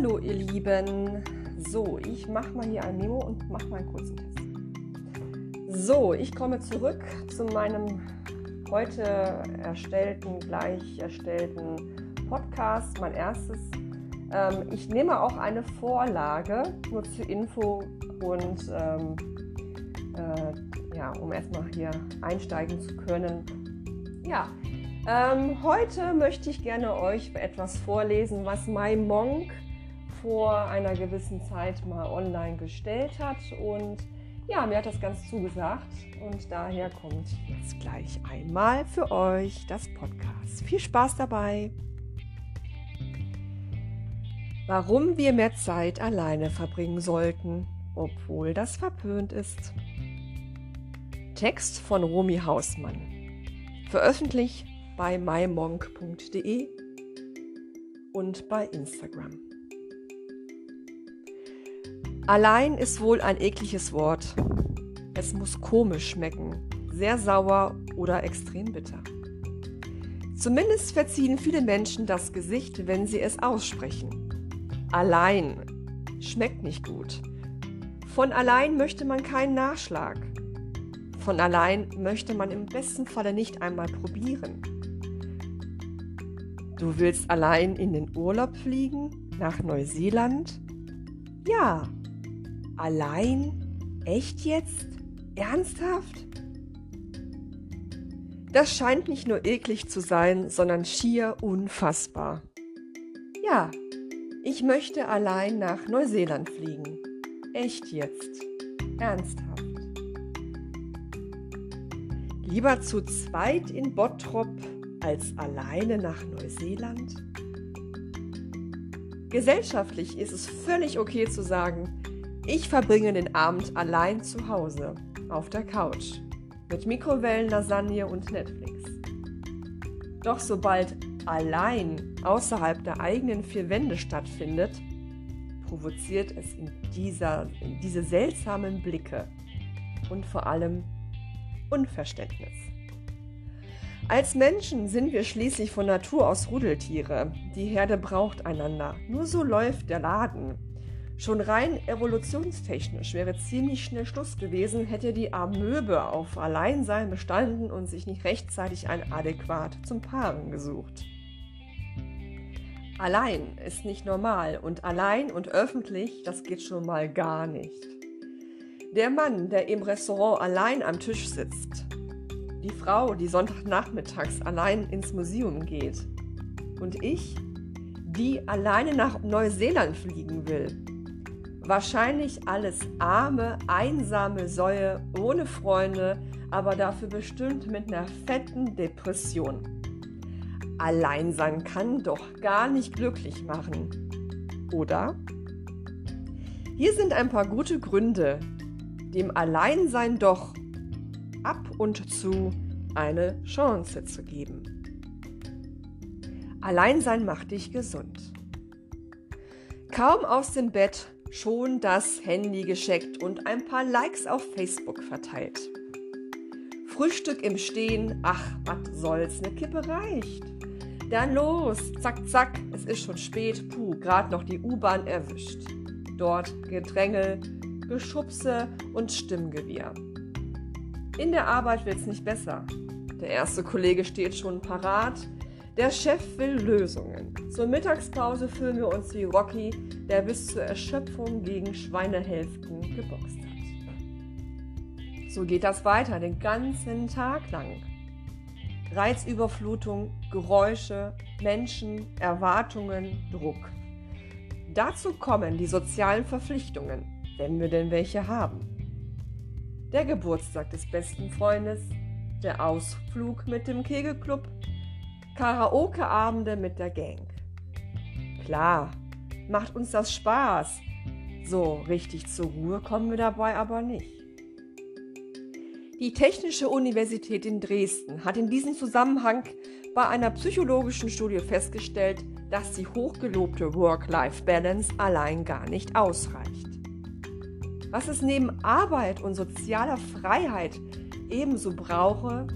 Hallo ihr Lieben. So, ich mache mal hier ein Memo und mache mal einen kurzen Test. So, ich komme zurück zu meinem heute erstellten, gleich erstellten Podcast, mein erstes. Ähm, ich nehme auch eine Vorlage, nur zur Info und ähm, äh, ja, um erstmal hier einsteigen zu können. Ja, ähm, heute möchte ich gerne euch etwas vorlesen, was Mai Monk vor einer gewissen Zeit mal online gestellt hat. Und ja, mir hat das ganz zugesagt. Und daher kommt jetzt gleich einmal für euch das Podcast. Viel Spaß dabei! Warum wir mehr Zeit alleine verbringen sollten, obwohl das verpönt ist. Text von Romy Hausmann. Veröffentlicht bei mymonk.de und bei Instagram. Allein ist wohl ein ekliges Wort. Es muss komisch schmecken, sehr sauer oder extrem bitter. Zumindest verziehen viele Menschen das Gesicht, wenn sie es aussprechen. Allein schmeckt nicht gut. Von allein möchte man keinen Nachschlag. Von allein möchte man im besten Falle nicht einmal probieren. Du willst allein in den Urlaub fliegen? Nach Neuseeland? Ja. Allein? Echt jetzt? Ernsthaft? Das scheint nicht nur eklig zu sein, sondern schier unfassbar. Ja, ich möchte allein nach Neuseeland fliegen. Echt jetzt? Ernsthaft? Lieber zu zweit in Bottrop als alleine nach Neuseeland? Gesellschaftlich ist es völlig okay zu sagen, ich verbringe den Abend allein zu Hause, auf der Couch, mit Mikrowellenlasagne und Netflix. Doch sobald allein außerhalb der eigenen vier Wände stattfindet, provoziert es in, dieser, in diese seltsamen Blicke und vor allem Unverständnis. Als Menschen sind wir schließlich von Natur aus Rudeltiere. Die Herde braucht einander. Nur so läuft der Laden. Schon rein evolutionstechnisch wäre ziemlich schnell Schluss gewesen, hätte die Amöbe auf Alleinsein bestanden und sich nicht rechtzeitig ein Adäquat zum Paaren gesucht. Allein ist nicht normal und allein und öffentlich, das geht schon mal gar nicht. Der Mann, der im Restaurant allein am Tisch sitzt, die Frau, die Sonntagnachmittags allein ins Museum geht. Und ich, die alleine nach Neuseeland fliegen will. Wahrscheinlich alles arme, einsame Säue, ohne Freunde, aber dafür bestimmt mit einer fetten Depression. Alleinsein kann doch gar nicht glücklich machen. Oder? Hier sind ein paar gute Gründe, dem Alleinsein doch ab und zu eine Chance zu geben. Alleinsein macht dich gesund. Kaum aus dem Bett, schon das Handy gescheckt und ein paar Likes auf Facebook verteilt. Frühstück im Stehen, ach, was soll's, ne Kippe reicht. Dann los, zack, zack, es ist schon spät, puh, grad noch die U-Bahn erwischt. Dort Gedränge, Geschubse und Stimmgewirr. In der Arbeit wird es nicht besser. Der erste Kollege steht schon parat. Der Chef will Lösungen. Zur Mittagspause fühlen wir uns wie Rocky, der bis zur Erschöpfung gegen Schweinehälften geboxt hat. So geht das weiter den ganzen Tag lang. Reizüberflutung, Geräusche, Menschen, Erwartungen, Druck. Dazu kommen die sozialen Verpflichtungen, wenn wir denn welche haben der Geburtstag des besten Freundes, der Ausflug mit dem Kegelclub, Karaoke-Abende mit der Gang. Klar, macht uns das Spaß. So richtig zur Ruhe kommen wir dabei aber nicht. Die Technische Universität in Dresden hat in diesem Zusammenhang bei einer psychologischen Studie festgestellt, dass die hochgelobte Work-Life-Balance allein gar nicht ausreicht was es neben Arbeit und sozialer Freiheit ebenso brauche,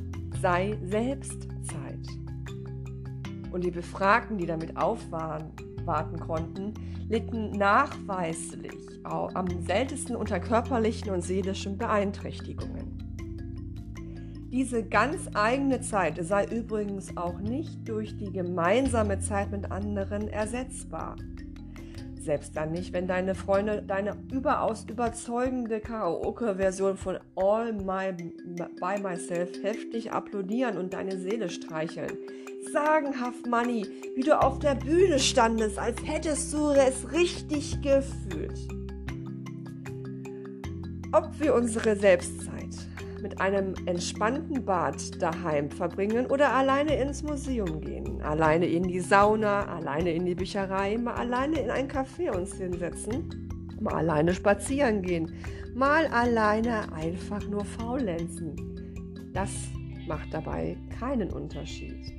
sei Selbstzeit. Und die Befragten, die damit aufwarten, warten konnten, litten nachweislich am seltensten unter körperlichen und seelischen Beeinträchtigungen. Diese ganz eigene Zeit sei übrigens auch nicht durch die gemeinsame Zeit mit anderen ersetzbar. Selbst dann nicht, wenn deine Freunde deine überaus überzeugende Karaoke-Version von All My By Myself heftig applaudieren und deine Seele streicheln. Sagenhaft, Money, wie du auf der Bühne standest, als hättest du es richtig gefühlt. Ob wir unsere Selbstzeit mit einem entspannten Bad daheim verbringen oder alleine ins Museum gehen, alleine in die Sauna, alleine in die Bücherei, mal alleine in ein Café uns hinsetzen, mal alleine spazieren gehen, mal alleine einfach nur faulenzen. Das macht dabei keinen Unterschied.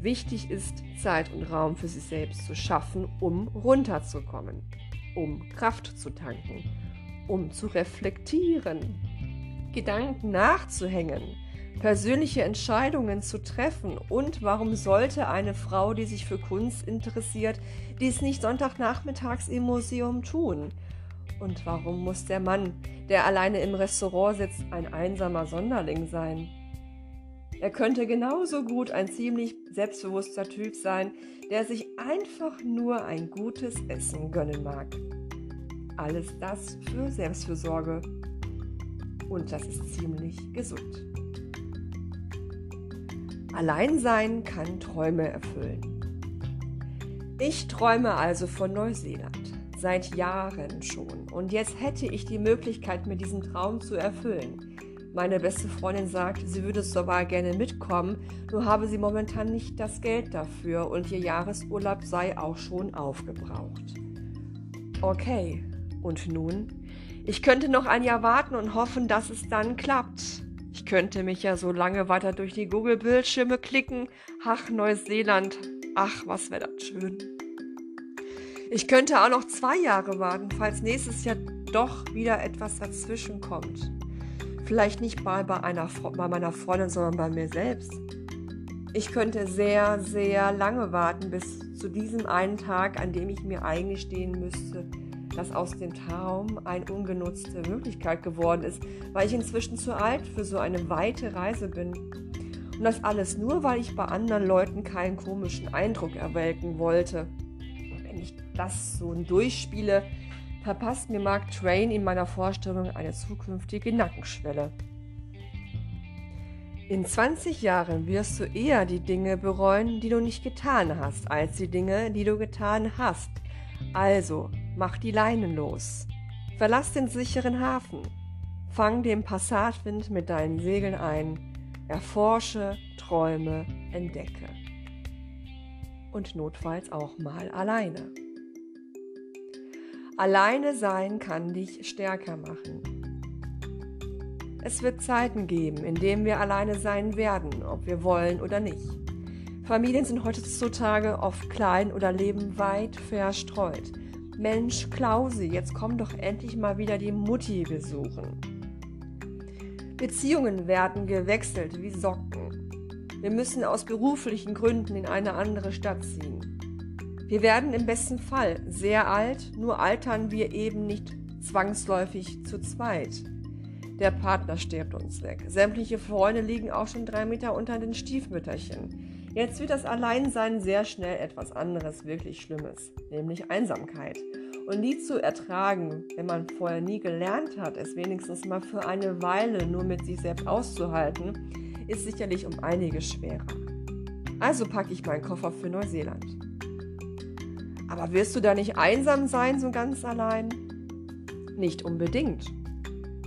Wichtig ist, Zeit und Raum für sich selbst zu schaffen, um runterzukommen, um Kraft zu tanken, um zu reflektieren, Gedanken nachzuhängen, persönliche Entscheidungen zu treffen und warum sollte eine Frau, die sich für Kunst interessiert, dies nicht Sonntagnachmittags im Museum tun? Und warum muss der Mann, der alleine im Restaurant sitzt, ein einsamer Sonderling sein? Er könnte genauso gut ein ziemlich selbstbewusster Typ sein, der sich einfach nur ein gutes Essen gönnen mag. Alles das für Selbstfürsorge und das ist ziemlich gesund. Alleinsein kann Träume erfüllen. Ich träume also von Neuseeland seit Jahren schon und jetzt hätte ich die Möglichkeit, mir diesen Traum zu erfüllen. Meine beste Freundin sagt, sie würde sogar gerne mitkommen, nur habe sie momentan nicht das Geld dafür und ihr Jahresurlaub sei auch schon aufgebraucht. Okay, und nun? Ich könnte noch ein Jahr warten und hoffen, dass es dann klappt. Ich könnte mich ja so lange weiter durch die Google-Bildschirme klicken. Ach, Neuseeland. Ach, was wäre das schön. Ich könnte auch noch zwei Jahre warten, falls nächstes Jahr doch wieder etwas dazwischen kommt. Vielleicht nicht bei, bei, einer, bei meiner Freundin, sondern bei mir selbst. Ich könnte sehr, sehr lange warten bis zu diesem einen Tag, an dem ich mir eingestehen müsste, dass aus dem Traum eine ungenutzte Möglichkeit geworden ist, weil ich inzwischen zu alt für so eine weite Reise bin. Und das alles nur, weil ich bei anderen Leuten keinen komischen Eindruck erwelken wollte. Wenn ich das so durchspiele, verpasst mir Mark Twain in meiner Vorstellung eine zukünftige Nackenschwelle. In 20 Jahren wirst du eher die Dinge bereuen, die du nicht getan hast, als die Dinge, die du getan hast. Also, Mach die Leinen los. Verlass den sicheren Hafen. Fang den Passatwind mit deinen Segeln ein. Erforsche, träume, entdecke. Und notfalls auch mal alleine. Alleine sein kann dich stärker machen. Es wird Zeiten geben, in denen wir alleine sein werden, ob wir wollen oder nicht. Familien sind heutzutage oft klein oder leben weit verstreut. Mensch, Klausi, jetzt komm doch endlich mal wieder die Mutti besuchen. Beziehungen werden gewechselt wie Socken. Wir müssen aus beruflichen Gründen in eine andere Stadt ziehen. Wir werden im besten Fall sehr alt, nur altern wir eben nicht zwangsläufig zu zweit. Der Partner stirbt uns weg. Sämtliche Freunde liegen auch schon drei Meter unter den Stiefmütterchen. Jetzt wird das Alleinsein sehr schnell etwas anderes, wirklich Schlimmes, nämlich Einsamkeit. Und die zu ertragen, wenn man vorher nie gelernt hat, es wenigstens mal für eine Weile nur mit sich selbst auszuhalten, ist sicherlich um einiges schwerer. Also packe ich meinen Koffer für Neuseeland. Aber wirst du da nicht einsam sein, so ganz allein? Nicht unbedingt.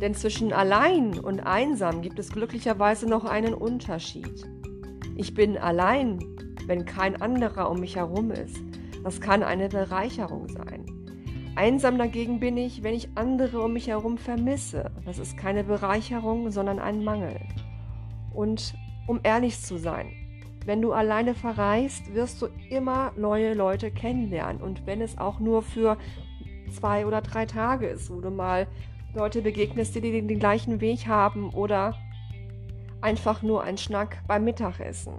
Denn zwischen allein und einsam gibt es glücklicherweise noch einen Unterschied. Ich bin allein, wenn kein anderer um mich herum ist. Das kann eine Bereicherung sein. Einsam dagegen bin ich, wenn ich andere um mich herum vermisse. Das ist keine Bereicherung, sondern ein Mangel. Und um ehrlich zu sein, wenn du alleine verreist, wirst du immer neue Leute kennenlernen. Und wenn es auch nur für zwei oder drei Tage ist, wo du mal Leute begegnest, die den, den gleichen Weg haben oder einfach nur ein Schnack beim Mittagessen.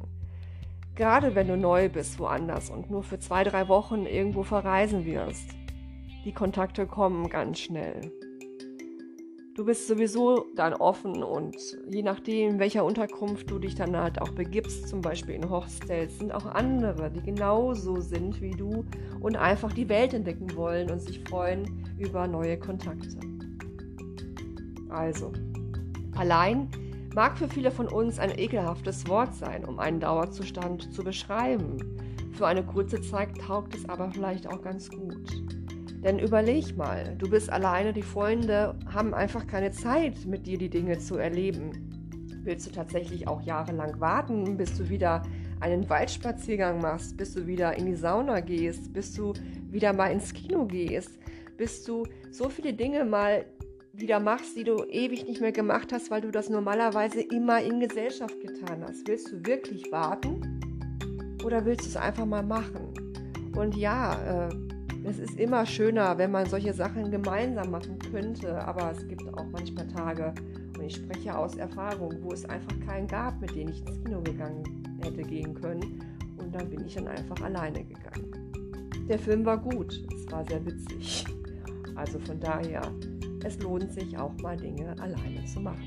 Gerade wenn du neu bist woanders und nur für zwei, drei Wochen irgendwo verreisen wirst. Die Kontakte kommen ganz schnell. Du bist sowieso dann offen und je nachdem, in welcher Unterkunft du dich dann halt auch begibst, zum Beispiel in Hostels, sind auch andere, die genauso sind wie du und einfach die Welt entdecken wollen und sich freuen über neue Kontakte. Also, allein mag für viele von uns ein ekelhaftes Wort sein, um einen Dauerzustand zu beschreiben. Für eine kurze Zeit taugt es aber vielleicht auch ganz gut. Denn überleg mal, du bist alleine, die Freunde haben einfach keine Zeit, mit dir die Dinge zu erleben. Willst du tatsächlich auch jahrelang warten, bis du wieder einen Waldspaziergang machst, bis du wieder in die Sauna gehst, bis du wieder mal ins Kino gehst, bis du so viele Dinge mal wieder machst, die du ewig nicht mehr gemacht hast, weil du das normalerweise immer in Gesellschaft getan hast. Willst du wirklich warten oder willst du es einfach mal machen? Und ja, äh, es ist immer schöner, wenn man solche Sachen gemeinsam machen könnte, aber es gibt auch manchmal Tage, und ich spreche aus Erfahrung, wo es einfach keinen gab, mit dem ich ins Kino gegangen hätte gehen können. Und dann bin ich dann einfach alleine gegangen. Der Film war gut, es war sehr witzig. Also von daher, es lohnt sich auch mal Dinge alleine zu machen.